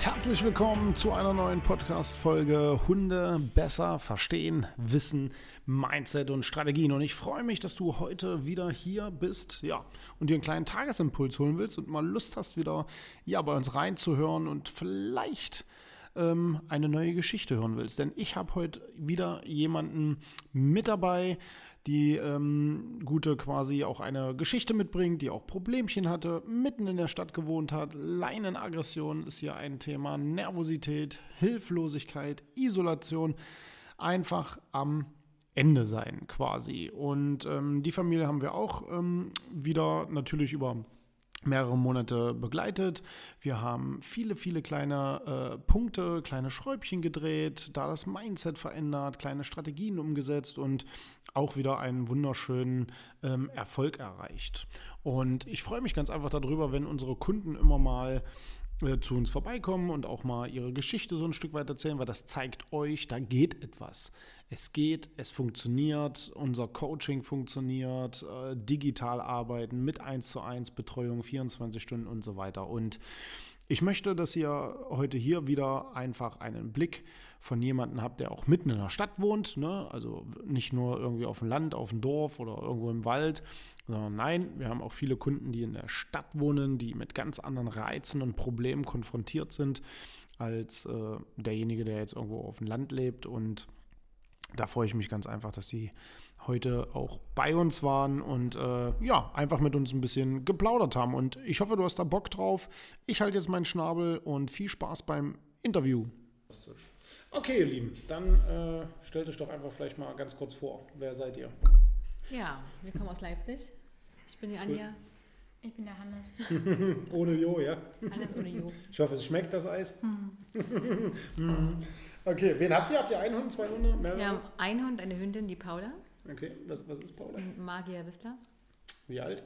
Herzlich willkommen zu einer neuen Podcast-Folge Hunde besser verstehen, wissen, Mindset und Strategien. Und ich freue mich, dass du heute wieder hier bist, ja, und dir einen kleinen Tagesimpuls holen willst und mal Lust hast, wieder ja, bei uns reinzuhören und vielleicht ähm, eine neue Geschichte hören willst. Denn ich habe heute wieder jemanden mit dabei, die ähm, Gute quasi auch eine Geschichte mitbringt, die auch Problemchen hatte, mitten in der Stadt gewohnt hat. Leinenaggression ist hier ein Thema, Nervosität, Hilflosigkeit, Isolation, einfach am Ende sein quasi. Und ähm, die Familie haben wir auch ähm, wieder natürlich über mehrere Monate begleitet. Wir haben viele, viele kleine äh, Punkte, kleine Schräubchen gedreht, da das Mindset verändert, kleine Strategien umgesetzt und auch wieder einen wunderschönen ähm, Erfolg erreicht. Und ich freue mich ganz einfach darüber, wenn unsere Kunden immer mal äh, zu uns vorbeikommen und auch mal ihre Geschichte so ein Stück weit erzählen, weil das zeigt euch, da geht etwas. Es geht, es funktioniert, unser Coaching funktioniert, äh, digital arbeiten mit 1 zu 1 Betreuung, 24 Stunden und so weiter. Und ich möchte, dass ihr heute hier wieder einfach einen Blick von jemandem habt, der auch mitten in der Stadt wohnt, ne? also nicht nur irgendwie auf dem Land, auf dem Dorf oder irgendwo im Wald, sondern nein, wir haben auch viele Kunden, die in der Stadt wohnen, die mit ganz anderen Reizen und Problemen konfrontiert sind als äh, derjenige, der jetzt irgendwo auf dem Land lebt und da freue ich mich ganz einfach, dass Sie heute auch bei uns waren und äh, ja, einfach mit uns ein bisschen geplaudert haben. Und ich hoffe, du hast da Bock drauf. Ich halte jetzt meinen Schnabel und viel Spaß beim Interview. Okay, ihr Lieben, dann äh, stellt euch doch einfach vielleicht mal ganz kurz vor. Wer seid ihr? Ja, wir kommen aus Leipzig. Ich bin die Anja. Ich bin der Hannes. ohne Jo, ja? Hannes ohne Jo. Ich hoffe, es schmeckt das Eis. Mhm. okay, wen habt ihr? Habt ihr einen Hund, zwei Hunde? Mehrere? Wir haben einen Hund, eine Hündin, die Paula. Okay, was, was ist Paula? Das ist ein Magier Wissler. Wie alt?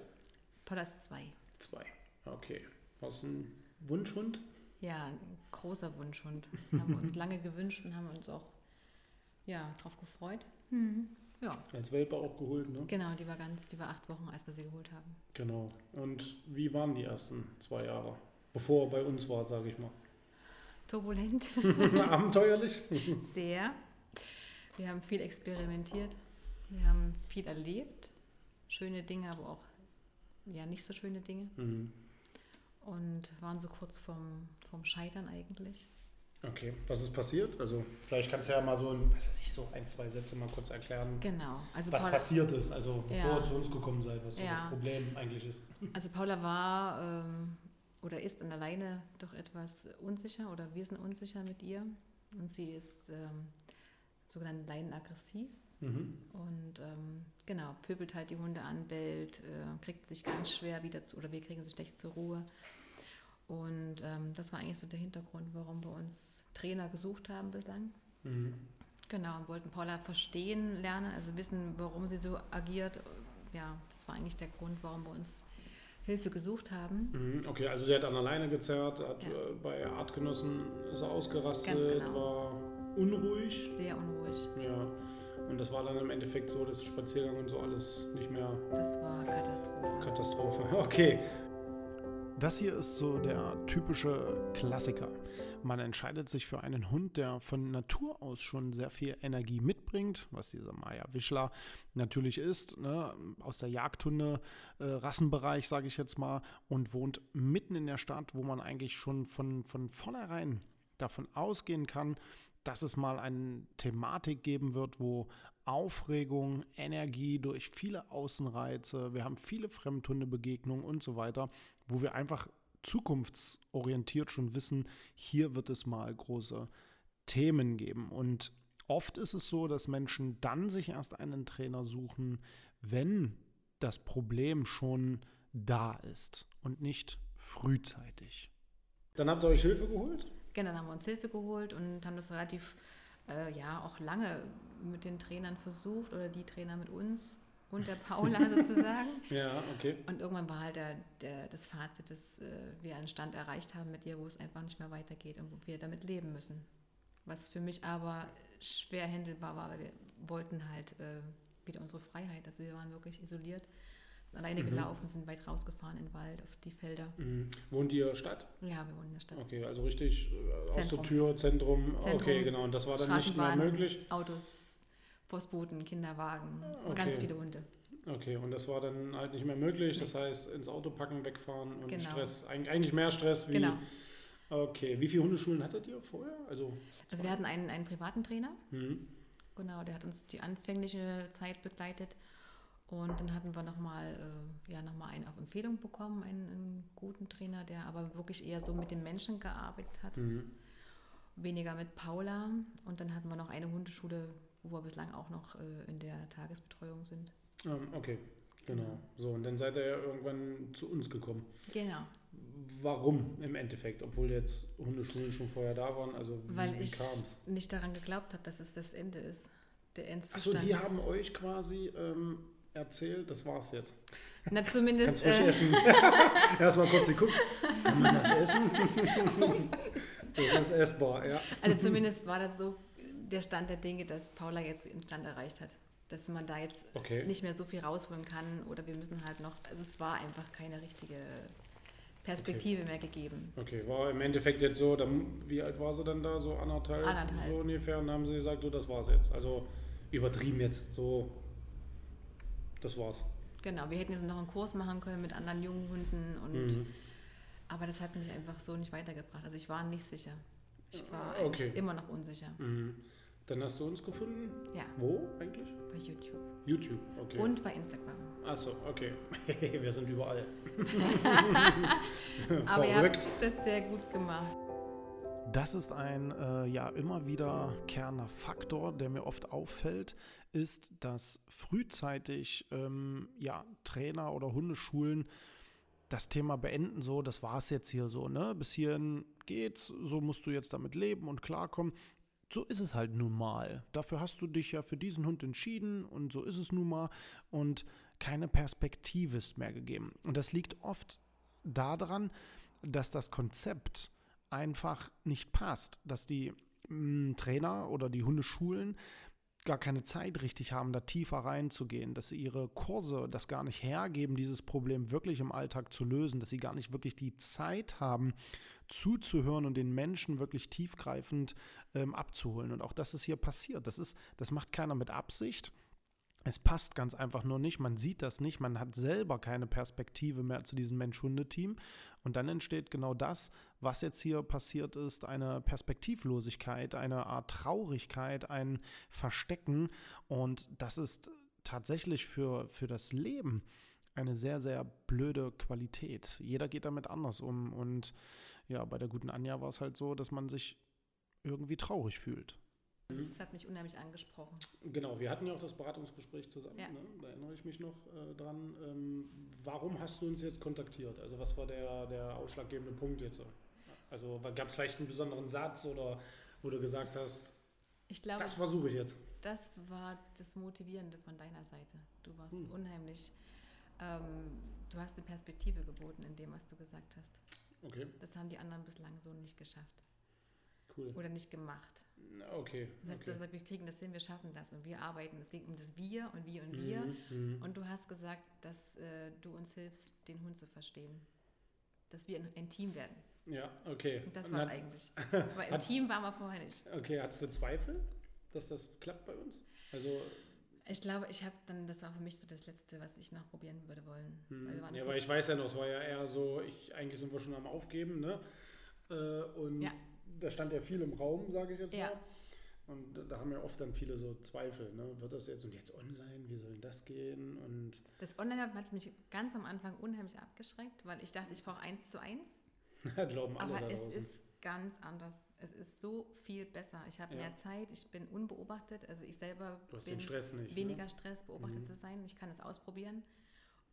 Paula ist zwei. Zwei, okay. Was ist ein Wunschhund? Ja, großer Wunschhund. haben wir uns lange gewünscht und haben uns auch ja, drauf gefreut. Mhm. Ja. Als Welpe auch geholt, ne? Genau, die war ganz, die war acht Wochen, als wir sie geholt haben. Genau. Und wie waren die ersten zwei Jahre? Bevor er bei uns war, sage ich mal. Turbulent. Abenteuerlich. Sehr. Wir haben viel experimentiert. Wir haben viel erlebt. Schöne Dinge, aber auch ja nicht so schöne Dinge. Mhm. Und waren so kurz vorm, vorm Scheitern eigentlich. Okay, was ist passiert? Also vielleicht kannst du ja mal so ein, was weiß ich, so ein, zwei Sätze mal kurz erklären. Genau. Also was Paula, passiert ist, also bevor ja. ihr zu uns gekommen seid, was ja. so das Problem eigentlich ist. Also Paula war ähm, oder ist an alleine doch etwas unsicher oder wir sind unsicher mit ihr. Und sie ist ähm, sogenannt leinenaggressiv. Mhm. Und ähm, genau, pöbelt halt die Hunde an, bellt, äh, kriegt sich ganz schwer wieder zu, oder wir kriegen sie schlecht zur Ruhe. Und ähm, das war eigentlich so der Hintergrund, warum wir uns Trainer gesucht haben bislang. Mhm. Genau, und wollten Paula verstehen lernen, also wissen, warum sie so agiert. Ja, das war eigentlich der Grund, warum wir uns Hilfe gesucht haben. Mhm, okay, also sie hat an alleine gezerrt, hat ja. äh, bei Artgenossen ist er ausgerastet, genau. war unruhig. Sehr unruhig. Ja. Und das war dann im Endeffekt so, dass Spaziergang und so alles nicht mehr. Das war Katastrophe. Katastrophe, okay. Das hier ist so der typische Klassiker. Man entscheidet sich für einen Hund, der von Natur aus schon sehr viel Energie mitbringt, was dieser Maya Wischler natürlich ist, ne? aus der Jagdhunde-Rassenbereich, äh, sage ich jetzt mal, und wohnt mitten in der Stadt, wo man eigentlich schon von, von vornherein davon ausgehen kann, dass es mal eine Thematik geben wird, wo Aufregung, Energie durch viele Außenreize, wir haben viele Fremdhundebegegnungen und so weiter, wo wir einfach zukunftsorientiert schon wissen, hier wird es mal große Themen geben. Und oft ist es so, dass Menschen dann sich erst einen Trainer suchen, wenn das Problem schon da ist und nicht frühzeitig. Dann habt ihr euch Hilfe geholt? Genau, dann haben wir uns Hilfe geholt und haben das relativ, äh, ja, auch lange mit den Trainern versucht oder die Trainer mit uns und der Paula sozusagen. Ja, okay. Und irgendwann war halt der, der, das Fazit, dass äh, wir einen Stand erreicht haben mit ihr, wo es einfach nicht mehr weitergeht und wo wir damit leben müssen. Was für mich aber schwer händelbar war, weil wir wollten halt äh, wieder unsere Freiheit. Also wir waren wirklich isoliert, alleine mhm. gelaufen, sind weit rausgefahren in den Wald, auf die Felder. Mhm. Wohnt ihr Stadt? Ja, wir wohnen in der Stadt. Okay, also richtig äh, aus der Tür, Zentrum. Zentrum. Okay, genau. Und das war dann nicht mehr möglich? Autos, Postboten, Kinderwagen okay. und ganz viele Hunde. Okay, und das war dann halt nicht mehr möglich. Das heißt, ins Auto packen, wegfahren und genau. Stress. Eigentlich mehr Stress wie. Genau. Okay, wie viele Hundeschulen hattet ihr vorher? Also, also wir hatten einen, einen privaten Trainer. Mhm. Genau, der hat uns die anfängliche Zeit begleitet. Und dann hatten wir nochmal äh, ja, noch einen auf Empfehlung bekommen, einen, einen, guten Trainer, der aber wirklich eher so mit den Menschen gearbeitet hat. Mhm. Weniger mit Paula. Und dann hatten wir noch eine Hundeschule, wo wir bislang auch noch äh, in der Tagesbetreuung sind. Ähm, okay, genau. genau. So, und dann seid ihr ja irgendwann zu uns gekommen. Genau. Warum im Endeffekt, obwohl jetzt Hundeschulen schon vorher da waren? Also wie, Weil ich kam's? nicht daran geglaubt habe, dass es das Ende ist. Der Endzustand. Achso, die haben euch quasi ähm, erzählt, das war's jetzt. Na, zumindest. Kannst äh, essen. Erstmal kurz die gucken. Kann man das essen? das ist essbar, ja. Also zumindest war das so der Stand der Dinge, dass Paula jetzt den Stand erreicht hat. Dass man da jetzt okay. nicht mehr so viel rausholen kann oder wir müssen halt noch, also es war einfach keine richtige Perspektive okay. mehr gegeben. Okay, war im Endeffekt jetzt so, dann, wie alt war sie dann da? So anderthalb, anderthalb. So ungefähr und dann haben sie gesagt, so das war's jetzt. Also übertrieben jetzt, so das war's. Genau, wir hätten jetzt noch einen Kurs machen können mit anderen jungen Hunden und mhm. aber das hat mich einfach so nicht weitergebracht. Also ich war nicht sicher. Ich war okay. immer noch unsicher. Mhm. Dann hast du uns gefunden? Ja. Wo eigentlich? Bei YouTube. YouTube, okay. Und bei Instagram. Achso, okay. Wir sind überall. Aber ihr habt das sehr gut gemacht. Das ist ein äh, ja immer wiederkehrender Faktor, der mir oft auffällt, ist, dass frühzeitig ähm, ja, Trainer oder Hundeschulen das Thema beenden, so, das war es jetzt hier so, ne? Bis hierhin geht's, so musst du jetzt damit leben und klarkommen. So ist es halt nun mal. Dafür hast du dich ja für diesen Hund entschieden und so ist es nun mal. Und keine Perspektive ist mehr gegeben. Und das liegt oft daran, dass das Konzept einfach nicht passt, dass die mm, Trainer oder die Hundeschulen gar keine Zeit richtig haben, da tiefer reinzugehen, dass sie ihre Kurse das gar nicht hergeben, dieses Problem wirklich im Alltag zu lösen, dass sie gar nicht wirklich die Zeit haben, zuzuhören und den Menschen wirklich tiefgreifend ähm, abzuholen. Und auch das ist hier passiert. Das ist, das macht keiner mit Absicht. Es passt ganz einfach nur nicht, man sieht das nicht, man hat selber keine Perspektive mehr zu diesem Mensch-Hunde-Team und dann entsteht genau das, was jetzt hier passiert ist, eine Perspektivlosigkeit, eine Art Traurigkeit, ein Verstecken und das ist tatsächlich für, für das Leben eine sehr, sehr blöde Qualität. Jeder geht damit anders um und ja, bei der guten Anja war es halt so, dass man sich irgendwie traurig fühlt. Das hat mich unheimlich angesprochen. Genau, wir hatten ja auch das Beratungsgespräch zusammen, ja. ne? da erinnere ich mich noch äh, dran. Ähm, warum hast du uns jetzt kontaktiert? Also was war der, der ausschlaggebende Punkt jetzt? Also gab es vielleicht einen besonderen Satz oder wo du gesagt hast, ich glaube, das versuche ich jetzt? Das war das Motivierende von deiner Seite. Du warst hm. unheimlich, ähm, du hast eine Perspektive geboten in dem, was du gesagt hast. Okay. Das haben die anderen bislang so nicht geschafft. Cool. Oder nicht gemacht. Okay. Das heißt, okay. du sagst, wir kriegen das hin, wir schaffen das und wir arbeiten. Es ging um das Wir und wir und wir. Mhm, mhm, und du hast gesagt, dass äh, du uns hilfst, den Hund zu verstehen. Dass wir ein, ein Team werden. Ja, okay. Und das war es eigentlich. Weil im Team waren wir vorher nicht. Okay, hattest du Zweifel, dass das klappt bei uns? Also ich glaube, ich habe dann, das war für mich so das Letzte, was ich noch probieren würde wollen. Hm. Weil ja, weil ich weiß ja noch, es war ja eher so, ich, eigentlich sind wir schon am Aufgeben, ne? Äh, und ja da stand ja viel im Raum, sage ich jetzt ja. mal. Und da haben ja oft dann viele so Zweifel, ne? wird das jetzt und jetzt online, wie soll das gehen? Und das Online hat mich ganz am Anfang unheimlich abgeschreckt, weil ich dachte, ich brauche eins zu eins. Glauben alle Aber es ist ganz anders. Es ist so viel besser. Ich habe Ja. mehr Zeit, ich bin unbeobachtet. Also ich selber Du hast bin den Stress nicht, ne? weniger Stress, beobachtet Mhm. zu sein. Ich kann es ausprobieren.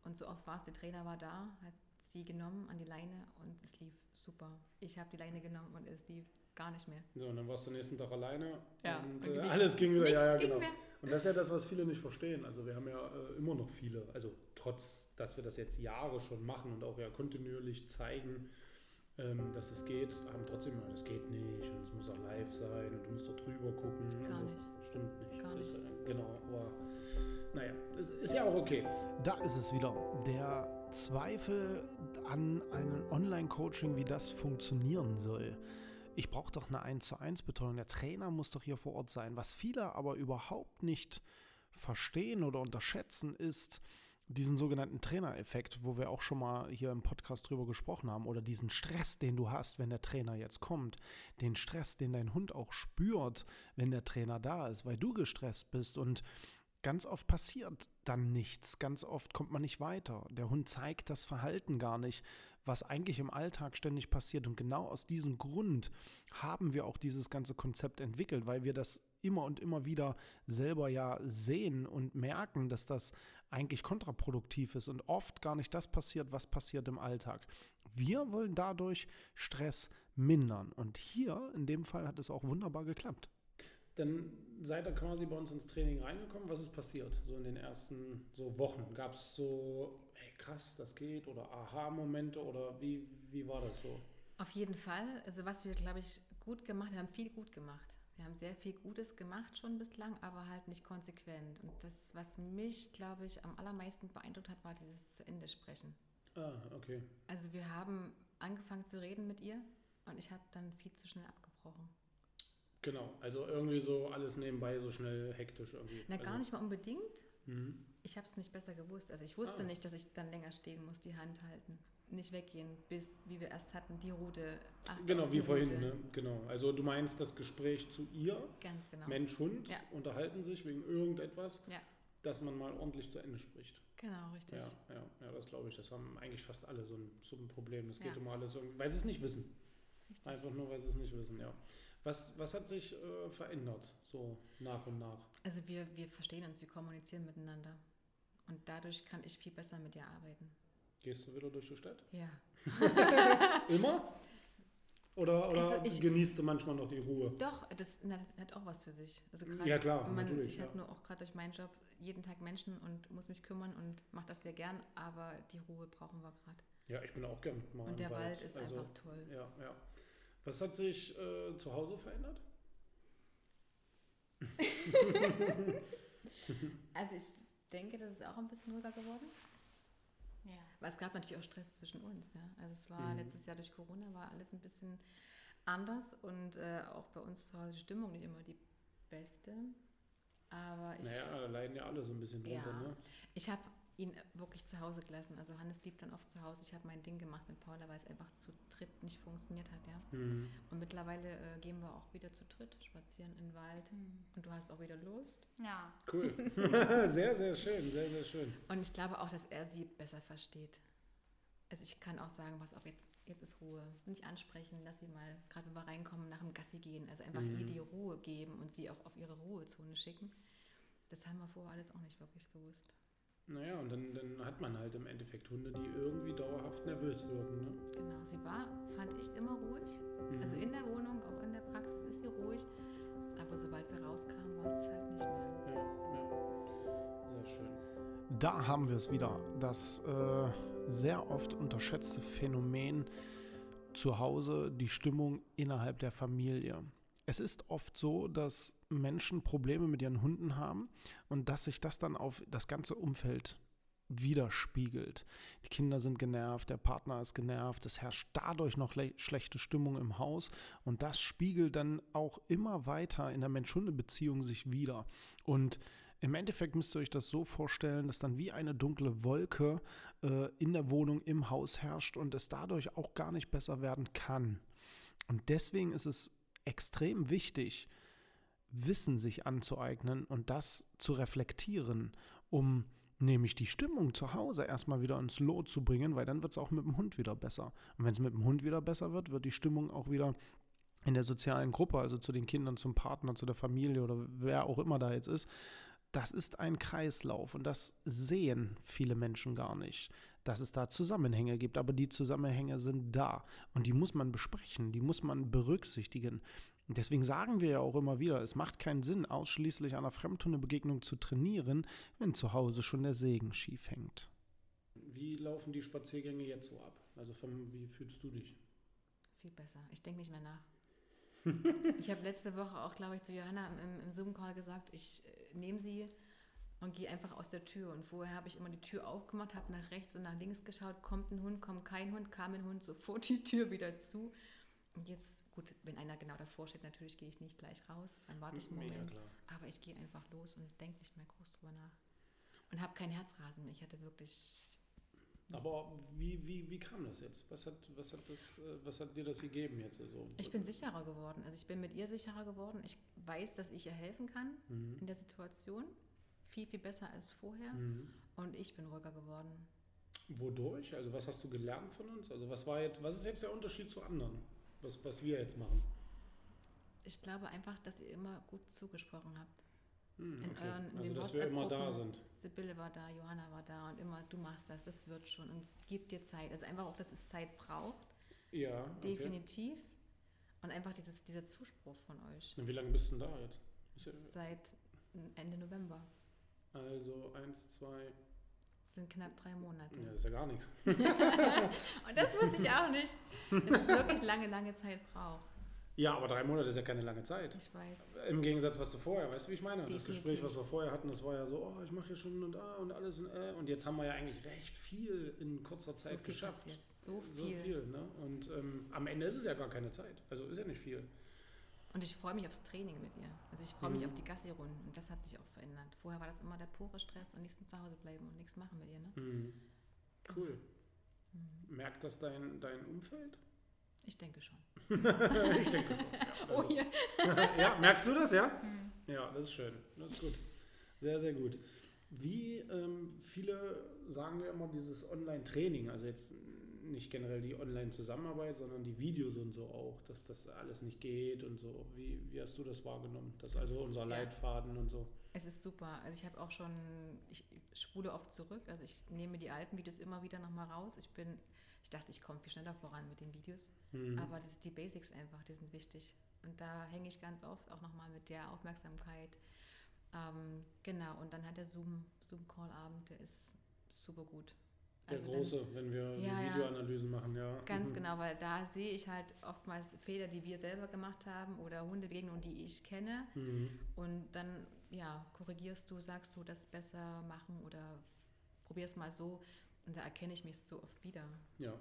Und so oft war es, der Trainer war da, hat sie genommen an die Leine und es lief super. Ich habe die Leine genommen und es lief gar nicht mehr. So, und dann warst du nächsten Tag alleine Ja, und und äh, alles ging wieder. Ja, ja, genau. mehr. Und das ist ja das, was viele nicht verstehen. Also wir haben ja äh, immer noch viele, also trotz, dass wir das jetzt Jahre schon machen und auch ja kontinuierlich zeigen, ähm, dass es geht, haben trotzdem immer, das geht nicht und es muss auch live sein und du musst doch drüber gucken. Gar also, nicht. Stimmt nicht. Gar Ist, nicht. äh, genau, aber naja, es ist ja auch okay. Da ist es wieder. Der Zweifel an einem Online-Coaching, wie das funktionieren soll. Ich brauche doch eine 1 zu 1 Betreuung. Der Trainer muss doch hier vor Ort sein. Was viele aber überhaupt nicht verstehen oder unterschätzen, ist diesen sogenannten Trainereffekt, wo wir auch schon mal hier im Podcast drüber gesprochen haben, oder diesen Stress, den du hast, wenn der Trainer jetzt kommt, den Stress, den dein Hund auch spürt, wenn der Trainer da ist, weil du gestresst bist und Ganz oft passiert dann nichts, ganz oft kommt man nicht weiter. Der Hund zeigt das Verhalten gar nicht, was eigentlich im Alltag ständig passiert. Und genau aus diesem Grund haben wir auch dieses ganze Konzept entwickelt, weil wir das immer und immer wieder selber ja sehen und merken, dass das eigentlich kontraproduktiv ist und oft gar nicht das passiert, was passiert im Alltag. Wir wollen dadurch Stress mindern. Und hier in dem Fall hat es auch wunderbar geklappt. Dann seid ihr quasi bei uns ins Training reingekommen. Was ist passiert? So in den ersten so Wochen. Gab es so, hey krass, das geht oder Aha-Momente oder wie, wie war das so? Auf jeden Fall. Also was wir, glaube ich, gut gemacht haben, wir haben viel gut gemacht. Wir haben sehr viel Gutes gemacht schon bislang, aber halt nicht konsequent. Und das, was mich, glaube ich, am allermeisten beeindruckt hat, war dieses zu Ende sprechen. Ah, okay. Also wir haben angefangen zu reden mit ihr und ich habe dann viel zu schnell abgebrochen. Genau, also irgendwie so alles nebenbei so schnell hektisch irgendwie. Na, also, gar nicht mal unbedingt. Mhm. Ich habe es nicht besser gewusst. Also ich wusste Ah. nicht, dass ich dann länger stehen muss, die Hand halten. Nicht weggehen, bis, wie wir erst hatten, die Route. Genau, die wie vorhin, Route. ne? Genau. Also du meinst das Gespräch zu ihr, Ganz genau. Mensch, Hund, Ja. unterhalten sich wegen irgendetwas, Ja, dass man mal ordentlich zu Ende spricht. genau, richtig. Ja, ja, ja, das glaube ich. Das haben eigentlich fast alle so ein, so ein Problem. Das geht Ja. immer alles irgendwie, weil sie es nicht wissen. richtig. Einfach nur, weil sie es nicht wissen, ja. Was, was hat sich äh, verändert, so nach und nach? Also wir, wir verstehen uns, wir kommunizieren miteinander. Und dadurch kann ich viel besser mit ihr arbeiten. Gehst du wieder durch die Stadt? Ja. Immer? Oder, oder Also ich- genießt du manchmal noch die Ruhe? Doch, das hat auch was für sich. Also Ja, klar, man, natürlich, Ich ja. habe nur auch gerade durch meinen Job jeden Tag Menschen und muss mich kümmern und mache das sehr gern, aber die Ruhe brauchen wir gerade. Ja, ich bin auch gern mal Und der Wald, Wald. ist also, einfach toll. Ja, ja. Was hat sich äh, zu Hause verändert? Also ich denke, das ist auch ein bisschen ruhiger geworden. Ja. Weil es gab natürlich auch Stress zwischen uns. Ne? Also es war Mhm. letztes Jahr durch Corona war alles ein bisschen anders und äh, auch bei uns zu Hause die Stimmung nicht immer die beste. Aber ich, Naja, da leiden ja alle so ein bisschen drunter, Ja. ne? ich habe ihn wirklich zu Hause gelassen. Also Hannes blieb dann oft zu Hause. Ich habe mein Ding gemacht mit Paula, weil es einfach zu dritt nicht funktioniert hat. Ja? Mhm. Und mittlerweile äh, gehen wir auch wieder zu dritt spazieren in den Wald. Und du hast auch wieder Lust. Ja. Cool. sehr, sehr schön, sehr, sehr schön. Und ich glaube auch, dass er sie besser versteht. Also ich kann auch sagen, pass auf, jetzt, jetzt ist Ruhe. Nicht ansprechen, lass sie mal, gerade wenn wir reinkommen, nach dem Gassi gehen. Also einfach ihr die Ruhe geben und sie auch auf ihre Ruhezone schicken. Das haben wir vorher alles auch nicht wirklich gewusst. Naja, und dann, dann hat man halt im Endeffekt Hunde, die irgendwie dauerhaft nervös wirken, ne? Genau, sie war, fand ich, immer ruhig. Mhm. Also in der Wohnung, auch in der Praxis ist sie ruhig. Aber sobald wir rauskamen, war es halt nicht mehr. Ja, ja. Sehr schön. Da haben wir es wieder. Das äh, sehr oft unterschätzte Phänomen zu Hause, die Stimmung innerhalb der Familie. Es ist oft so, dass Menschen Probleme mit ihren Hunden haben und dass sich das dann auf das ganze Umfeld widerspiegelt. Die Kinder sind genervt, der Partner ist genervt, es herrscht dadurch noch le- schlechte Stimmung im Haus und das spiegelt dann auch immer weiter in der Mensch-Hunde-Beziehung sich wieder. Und im Endeffekt müsst ihr euch das so vorstellen, dass dann wie eine dunkle Wolke äh, in der Wohnung, im Haus herrscht und es dadurch auch gar nicht besser werden kann. Und deswegen ist es extrem wichtig, Wissen sich anzueignen und das zu reflektieren, um nämlich die Stimmung zu Hause erstmal wieder ins Lot zu bringen, weil dann wird es auch mit dem Hund wieder besser. Und wenn es mit dem Hund wieder besser wird, wird die Stimmung auch wieder in der sozialen Gruppe, also zu den Kindern, zum Partner, zu der Familie oder wer auch immer da jetzt ist, das ist ein Kreislauf und das sehen viele Menschen gar nicht, dass es da Zusammenhänge gibt. Aber die Zusammenhänge sind da und die muss man besprechen, die muss man berücksichtigen. Und deswegen sagen wir ja auch immer wieder, es macht keinen Sinn, ausschließlich an einer Fremdhundebegegnung zu trainieren, wenn zu Hause schon der Segen schief hängt. Wie laufen die Spaziergänge jetzt so ab? Also vom, wie fühlst du dich? Viel besser. Ich denke nicht mehr nach. ich habe letzte Woche auch, glaube ich, zu Johanna im, im Zoom-Call gesagt, ich äh, nehme sie und gehe einfach aus der Tür. Und vorher habe ich immer die Tür aufgemacht, habe nach rechts und nach links geschaut, kommt ein Hund, kommt kein Hund, kam ein Hund, sofort die Tür wieder zu. Und jetzt, gut, wenn einer genau davor steht, natürlich gehe ich nicht gleich raus, dann warte ich einen Moment. Aber ich gehe einfach los und denke nicht mehr groß drüber nach. Und habe kein Herzrasen mehr. Ich hatte wirklich aber wie, wie, wie kam das jetzt? Was hat, was, hat das, äh, was hat dir das gegeben jetzt? Also, ich bin sicherer geworden. Also ich bin mit ihr sicherer geworden. Ich weiß, dass ich ihr helfen kann mhm. in der Situation. Viel, viel besser als vorher. Mhm. Und ich bin ruhiger geworden. Wodurch? Also was hast du gelernt von uns? Also was war jetzt, was ist jetzt der Unterschied zu anderen? Was, was wir jetzt machen? Ich glaube einfach, dass ihr immer gut zugesprochen habt. Hm, okay. euren in also, dass wir immer da sind. Sibylle war da, Johanna war da und immer, du machst das, das wird schon und gib dir Zeit. Also einfach auch, dass es Zeit braucht. Ja. Definitiv. Okay. Und einfach dieses, dieser Zuspruch von euch. Und wie lange bist du denn da jetzt? Seit Ende November. Also eins, zwei. Das sind knapp drei Monate. Ja, das ist ja gar nichts. und das wusste ich auch nicht. Dass es wirklich lange, lange Zeit braucht. Ja, aber drei Monate ist ja keine lange Zeit. Ich weiß. Im Gegensatz, was du vorher, weißt du, wie ich meine? Definitiv. Das Gespräch, was wir vorher hatten, das war ja so, oh, ich mache hier schon und ah und alles und äh. Und jetzt haben wir ja eigentlich recht viel in kurzer Zeit so geschafft. Passiert. So viel. So viel, ne? Und ähm, am Ende ist es ja gar keine Zeit. Also ist ja nicht viel. Und ich freue mich aufs Training mit ihr. Also ich freue mhm. mich auf die Gassi-Runden. Und das hat sich auch verändert. Vorher war das immer der pure Stress und nichts zu Hause bleiben und nichts machen mit ihr, ne? Mhm. Cool. Mhm. Merkt das dein, dein Umfeld? Ich denke schon. ich denke schon. Ja, also. Oh ja. ja, merkst du das, ja? Mhm. Ja, das ist schön. Das ist gut. Sehr, sehr gut. Wie ähm, viele sagen ja immer dieses Online-Training, also jetzt nicht generell die Online-Zusammenarbeit, sondern die Videos und so auch, dass das alles nicht geht und so. Wie, wie hast du das wahrgenommen? Das also unser ja. Leitfaden und so. Es ist super. Also ich habe auch schon, ich spule oft zurück. Also ich nehme die alten Videos immer wieder nochmal raus. Ich bin ich dachte, ich komme viel schneller voran mit den Videos. Mhm. Aber das, die Basics einfach, die sind wichtig. Und da hänge ich ganz oft auch nochmal mit der Aufmerksamkeit. Ähm, genau, und dann hat der Zoom, Zoom-Call-Abend, der ist super gut. Der also große, dann, wenn wir ja, Videoanalysen ja, machen, ja. Ganz mhm. genau, weil da sehe ich halt oftmals Fehler, die wir selber gemacht haben oder Hundebegegnungen, die ich kenne. Mhm. Und dann, ja, korrigierst du, sagst du, das besser machen oder probierst mal so. Und da erkenne ich mich so oft wieder. Ja.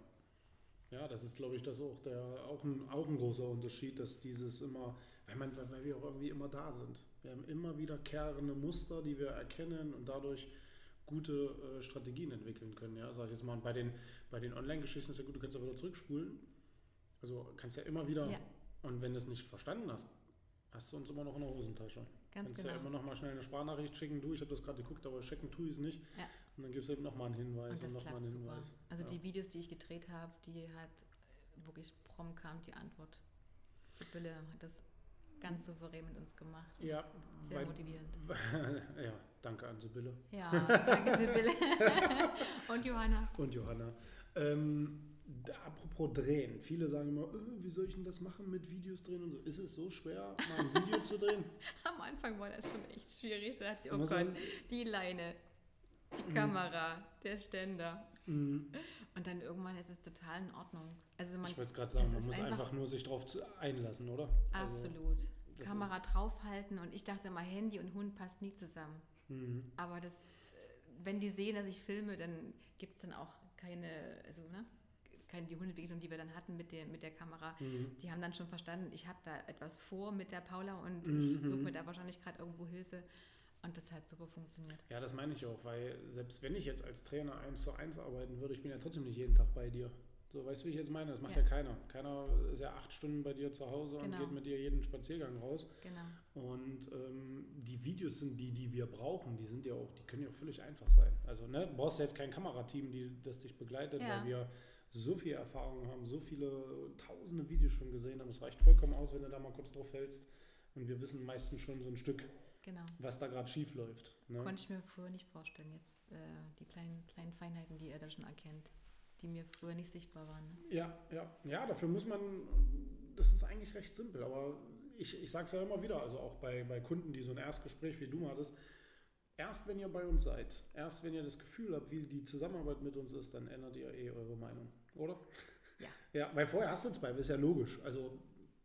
Ja, das ist, glaube ich, das auch, der, auch, ein, auch ein großer Unterschied, dass dieses immer, weil, man, weil wir auch irgendwie immer da sind. Wir haben immer wiederkehrende Muster, die wir erkennen und dadurch gute äh, Strategien entwickeln können. Ja, sag ich jetzt mal, und bei den, bei den Online-Geschichten ist ja gut, du kannst ja wieder zurückspulen. Also kannst ja immer wieder, ja. und wenn du es nicht verstanden hast, hast du uns immer noch in der Hosentasche. Ganz kannst genau. ja immer noch mal schnell eine Sprachnachricht schicken, du, ich habe das gerade geguckt, aber checken tue ich es nicht. Ja. Und dann gibt es eben nochmal einen Hinweis und, das und nochmal einen super. Hinweis. Also ja. die Videos, die ich gedreht habe, die hat wirklich prompt kam die Antwort. Sibylle hat das ganz souverän mit uns gemacht. Ja. Sehr weil, motivierend. ja, danke an Sibylle. Ja, danke Sibylle. und Johanna. Und Johanna. Ähm, da, apropos drehen, viele sagen immer, äh, wie soll ich denn das machen mit Videos drehen und so. Ist es so schwer, mal ein Video zu drehen? Am Anfang war das schon echt schwierig. Da dachte ich, oh Gott, die Leine, die mhm. Kamera, der Ständer. Mhm. Und dann irgendwann ist es total in Ordnung. Also man, ich wollte es gerade sagen, man muss einfach, einfach, nur sich darauf einlassen, oder? Also absolut. Also, Kamera draufhalten und ich dachte immer, Handy und Hund passt nie zusammen. Mhm. Aber das, wenn die sehen, dass ich filme, dann gibt es dann auch keine, also, ne? keine die Hundebegegnung, die wir dann hatten mit der, mit der Kamera, mhm. die haben dann schon verstanden, ich habe da etwas vor mit der Paula und mhm. ich suche mir da wahrscheinlich gerade irgendwo Hilfe. Und das hat super funktioniert. Ja, das meine ich auch, weil selbst wenn ich jetzt als Trainer eins zu eins arbeiten würde, ich bin ja trotzdem nicht jeden Tag bei dir. So, weißt du, wie ich jetzt meine? Das macht ja, ja keiner. Keiner ist ja acht Stunden bei dir zu Hause genau. und geht mit dir jeden Spaziergang raus. Genau. Und ähm, die Videos sind die, die wir brauchen, die sind ja auch, die können ja auch völlig einfach sein. Also, ne, du brauchst ja jetzt kein Kamerateam, die, das dich begleitet, ja. weil wir so viel Erfahrung haben, so viele tausende Videos schon gesehen haben. Es reicht vollkommen aus, wenn du da mal kurz drauf hältst. Und wir wissen meistens schon so ein Stück, Genau. was da gerade schief läuft. Ne? Konnte ich mir früher nicht vorstellen. Jetzt äh, die kleinen, kleinen Feinheiten, die er da schon erkennt, die mir früher nicht sichtbar waren. Ne? Ja, ja, ja, dafür muss man, das ist eigentlich recht simpel, aber ich, ich sage es ja immer wieder, also auch bei, bei Kunden, die so ein Erstgespräch wie du hattest, erst wenn ihr bei uns seid, erst wenn ihr das Gefühl habt, wie die Zusammenarbeit mit uns ist, dann ändert ihr eh eure Meinung, oder? Ja. Ja, weil vorher hast du Zweifel, ist ja logisch. Also,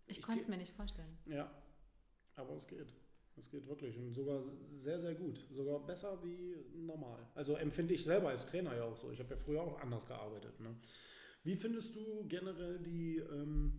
Ich, Ich konnte es mir nicht vorstellen. ja, aber es geht. Es geht wirklich und sogar sehr, sehr gut. Sogar besser wie normal. Also empfinde ich selber als Trainer ja auch so. Ich habe ja früher auch anders gearbeitet. Ne? Wie findest du generell die ähm,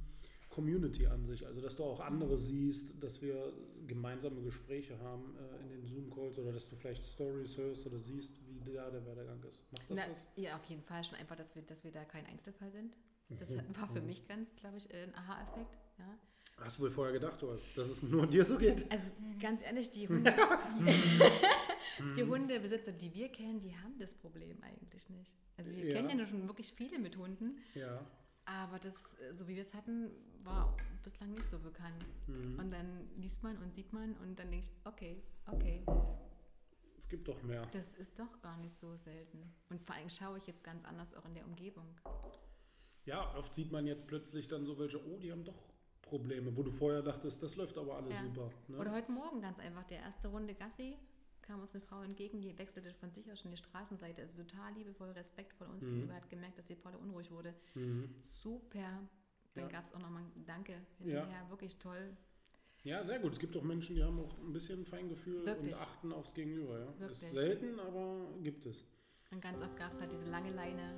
Community an sich? Also, dass du auch andere siehst, dass wir gemeinsame Gespräche haben äh, in den Zoom-Calls oder dass du vielleicht Stories hörst oder siehst, wie da der Werdegang ist. Macht das Na, was? ja, auf jeden Fall schon einfach, dass wir, dass wir da kein Einzelfall sind. Das Mhm. war für mich ganz, glaube ich, ein Aha-Effekt. Ja. Hast du wohl vorher gedacht, du hast, dass es nur dir so geht? Also ganz ehrlich, die, Hunde, die, die Hundebesitzer, die wir kennen, die haben das Problem eigentlich nicht. Also wir Ja. kennen ja nur schon wirklich viele mit Hunden, Ja. aber das, so wie wir es hatten, war bislang nicht so bekannt. Mhm. Und dann liest man und sieht man und dann denke ich, okay, okay, Es gibt doch mehr. das ist doch gar nicht so selten. Und vor allem schaue ich jetzt ganz anders auch in der Umgebung. Ja, oft sieht man jetzt plötzlich dann so welche, oh, die haben doch Probleme, wo du vorher dachtest, das läuft aber alles Ja. super. Ne? Oder heute Morgen ganz einfach, der erste Runde Gassi, kam uns eine Frau entgegen, die wechselte von sich aus schon die Straßenseite, also total liebevoll, respektvoll uns Mhm. gegenüber, hat gemerkt, dass die Paula unruhig wurde. mhm. Super. Dann Ja. gab es auch nochmal ein Danke hinterher, wirklich toll. Ja, sehr gut. Es gibt auch Menschen, die haben auch ein bisschen Feingefühl Wirklich. und achten aufs Gegenüber. Ja? Wirklich. Ist selten, aber gibt es. Und ganz oft gab es halt diese lange Leine,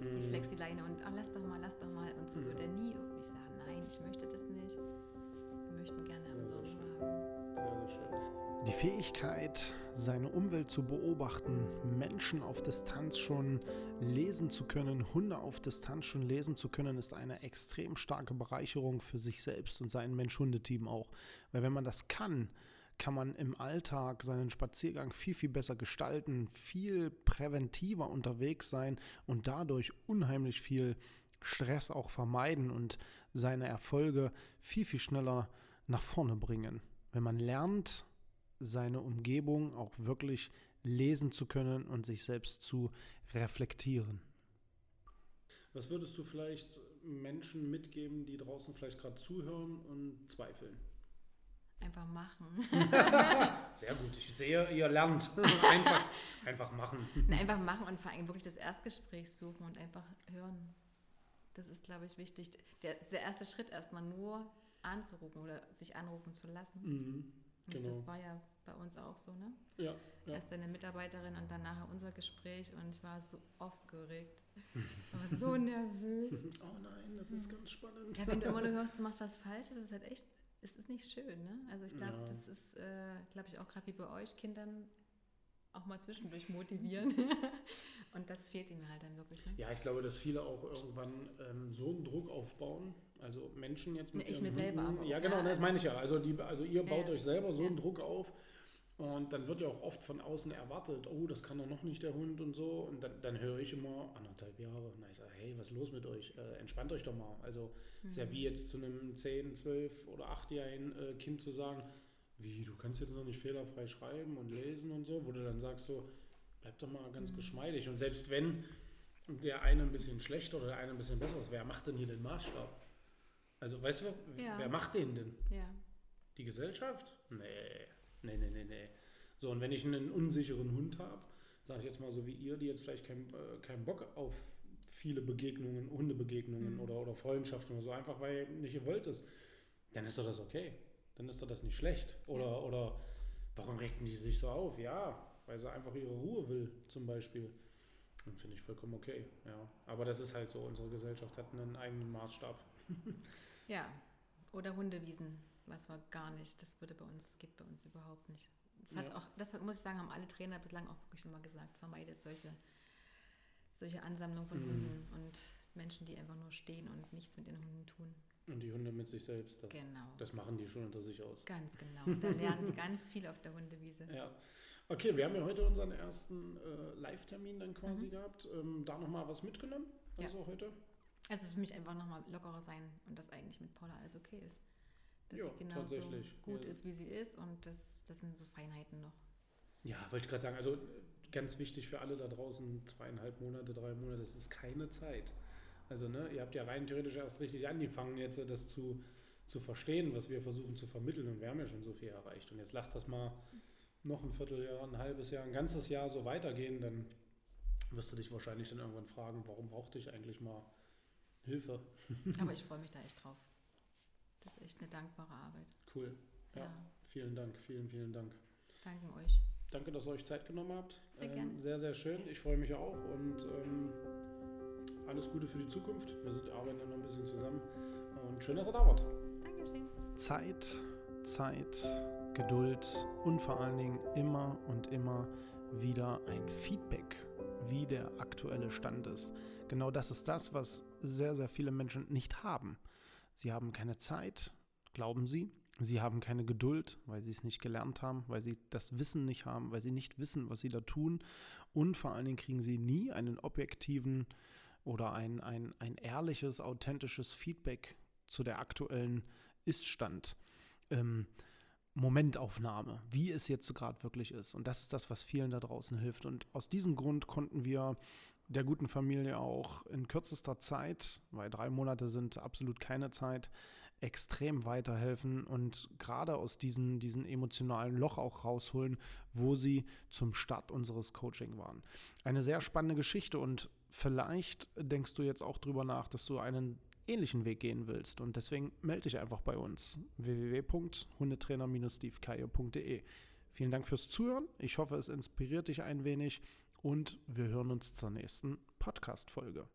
die Mhm. Flexi-Leine und ah, lass doch mal, lass doch mal. Und so Mhm. wird er nie. Und ich sage, nein, ich möchte das nicht. Wir möchten gerne Ja, unsere sehr Ruhe schön. haben. Sehr, sehr schön. Die Fähigkeit, seine Umwelt zu beobachten, Menschen auf Distanz schon lesen zu können, Hunde auf Distanz schon lesen zu können, ist eine extrem starke Bereicherung für sich selbst und sein Mensch-Hunde-Team auch. Weil wenn man das kann, kann man im Alltag seinen Spaziergang viel, viel besser gestalten, viel präventiver unterwegs sein und dadurch unheimlich viel Stress auch vermeiden und seine Erfolge viel, viel schneller nach vorne bringen. Wenn man lernt, seine Umgebung auch wirklich lesen zu können und sich selbst zu reflektieren. Was würdest du vielleicht Menschen mitgeben, die draußen vielleicht gerade zuhören und zweifeln? Einfach machen. Sehr gut. Ich sehe, ihr lernt. einfach, einfach machen. Einfach machen und vor allem wirklich das Erstgespräch suchen und einfach hören. Das ist, glaube ich, wichtig. Der, der erste Schritt erstmal nur anzurufen oder sich anrufen zu lassen. Mhm. Genau. das war ja bei uns auch so, ne? Ja, ja. Erst eine Mitarbeiterin und dann nachher unser Gespräch und ich war so aufgeregt. Ich war so nervös. Oh nein, das ist ganz spannend. Ja, wenn du immer nur hörst, du machst was falsch, das ist halt echt, es ist nicht schön, ne? Also ich glaube, Ja. das ist, äh, glaube ich, auch gerade wie bei euch Kindern auch mal zwischendurch motivieren. und das fehlt ihm halt dann wirklich, ne? Ja, ich glaube, dass viele auch irgendwann ähm, so einen Druck aufbauen. Also Menschen jetzt mit Ich ihren mir selber auch, Ja, genau, ja, das also meine ich ja. das- Also, die, also ihr Ja, baut ja. euch selber so Ja. einen Druck auf. Und dann wird ja auch oft von außen erwartet, oh, das kann doch noch nicht der Hund und so. Und dann, dann höre ich immer anderthalb Jahre. Und ich sage, hey, was ist los mit euch? Äh, entspannt euch doch mal. Also ist Mhm. ja wie jetzt zu einem 10, 12 oder 8-jährigen äh, Kind zu sagen, wie, du kannst jetzt noch nicht fehlerfrei schreiben und lesen und so, wo du dann sagst so, bleib doch mal ganz Mhm. geschmeidig. Und selbst wenn der eine ein bisschen schlechter oder der eine ein bisschen besser ist, wer macht denn hier den Maßstab? Also weißt du, Ja. wer macht den denn? Ja. Die Gesellschaft? Nee, nee, nee, nee, nee. So, und wenn ich einen unsicheren Hund habe, sage ich jetzt mal so wie ihr, die jetzt vielleicht keinen äh, keinen Bock auf viele Begegnungen, Hundebegegnungen Mhm. oder, oder Freundschaften oder so, einfach weil ihr nicht gewollt ist, dann ist doch das okay. Dann ist doch das nicht schlecht. Oder, Ja. oder warum regen die sich so auf? Ja, weil sie einfach ihre Ruhe will, zum Beispiel. Und finde ich vollkommen okay, ja. Aber das ist halt so, unsere Gesellschaft hat einen eigenen Maßstab. Ja. Oder Hundewiesen, was war gar nicht. Das würde bei uns, geht bei uns überhaupt nicht. Das hat Ja. auch, das hat, muss ich sagen, haben alle Trainer bislang auch wirklich immer gesagt, vermeidet solche, solche Ansammlungen von Mhm. Hunden und Menschen, die einfach nur stehen und nichts mit den Hunden tun. Und die Hunde mit sich selbst, das, Genau. das machen die schon unter sich aus. Ganz genau. Da lernen die ganz viel auf der Hundewiese. Ja. Okay, wir haben ja heute unseren ersten äh, Live-Termin dann quasi Mhm. gehabt. Ähm, da nochmal was mitgenommen? Ja. Also heute? Also für mich einfach nochmal lockerer sein und dass eigentlich mit Paula alles okay ist. Dass Ja, sie genauso tatsächlich. gut Ja. ist, wie sie ist und das, das sind so Feinheiten noch. Ja, wollte ich gerade sagen, also ganz wichtig für alle da draußen, zweieinhalb Monate, drei Monate, das ist keine Zeit. Also, ne, ihr habt ja rein theoretisch erst richtig angefangen, jetzt äh, das zu, zu verstehen, was wir versuchen zu vermitteln und wir haben ja schon so viel erreicht. Und jetzt lasst das mal noch ein Vierteljahr, ein halbes Jahr, ein ganzes Jahr so weitergehen, dann wirst du dich wahrscheinlich dann irgendwann fragen, warum brauchte ich eigentlich mal Hilfe? Aber ich freue mich da echt drauf. Das ist echt eine dankbare Arbeit. Cool. Ja. Ja, Vielen Dank, vielen, vielen Dank. danken euch. Danke, dass ihr euch Zeit genommen habt. Sehr ähm, gerne. Sehr, sehr schön. Ich freue mich auch und ähm, alles Gute für die Zukunft. Wir sind, arbeiten ja noch ein bisschen zusammen. Und schön, dass ihr da wart. Dankeschön. Zeit, Zeit, Geduld und vor allen Dingen immer und immer wieder ein Feedback, wie der aktuelle Stand ist. Genau das ist das, was sehr, sehr viele Menschen nicht haben. Sie haben keine Zeit, glauben sie. Sie haben keine Geduld, weil sie es nicht gelernt haben, weil sie das Wissen nicht haben, weil sie nicht wissen, was sie da tun. Und vor allen Dingen kriegen sie nie einen objektiven oder ein, ein, ein ehrliches, authentisches Feedback zu der aktuellen Ist-Stand. Ähm, Momentaufnahme, wie es jetzt gerade wirklich ist. Und das ist das, was vielen da draußen hilft. Und aus diesem Grund konnten wir der guten Familie auch in kürzester Zeit, weil drei Monate sind absolut keine Zeit, extrem weiterhelfen und gerade aus diesem diesen emotionalen Loch auch rausholen, wo sie zum Start unseres Coaching waren. Eine sehr spannende Geschichte und vielleicht denkst du jetzt auch drüber nach, dass du einen ähnlichen Weg gehen willst und deswegen melde dich einfach bei uns www.hundetrainer-stevekaye.de. Vielen Dank fürs Zuhören. Ich hoffe, es inspiriert dich ein wenig und wir hören uns zur nächsten Podcast-Folge.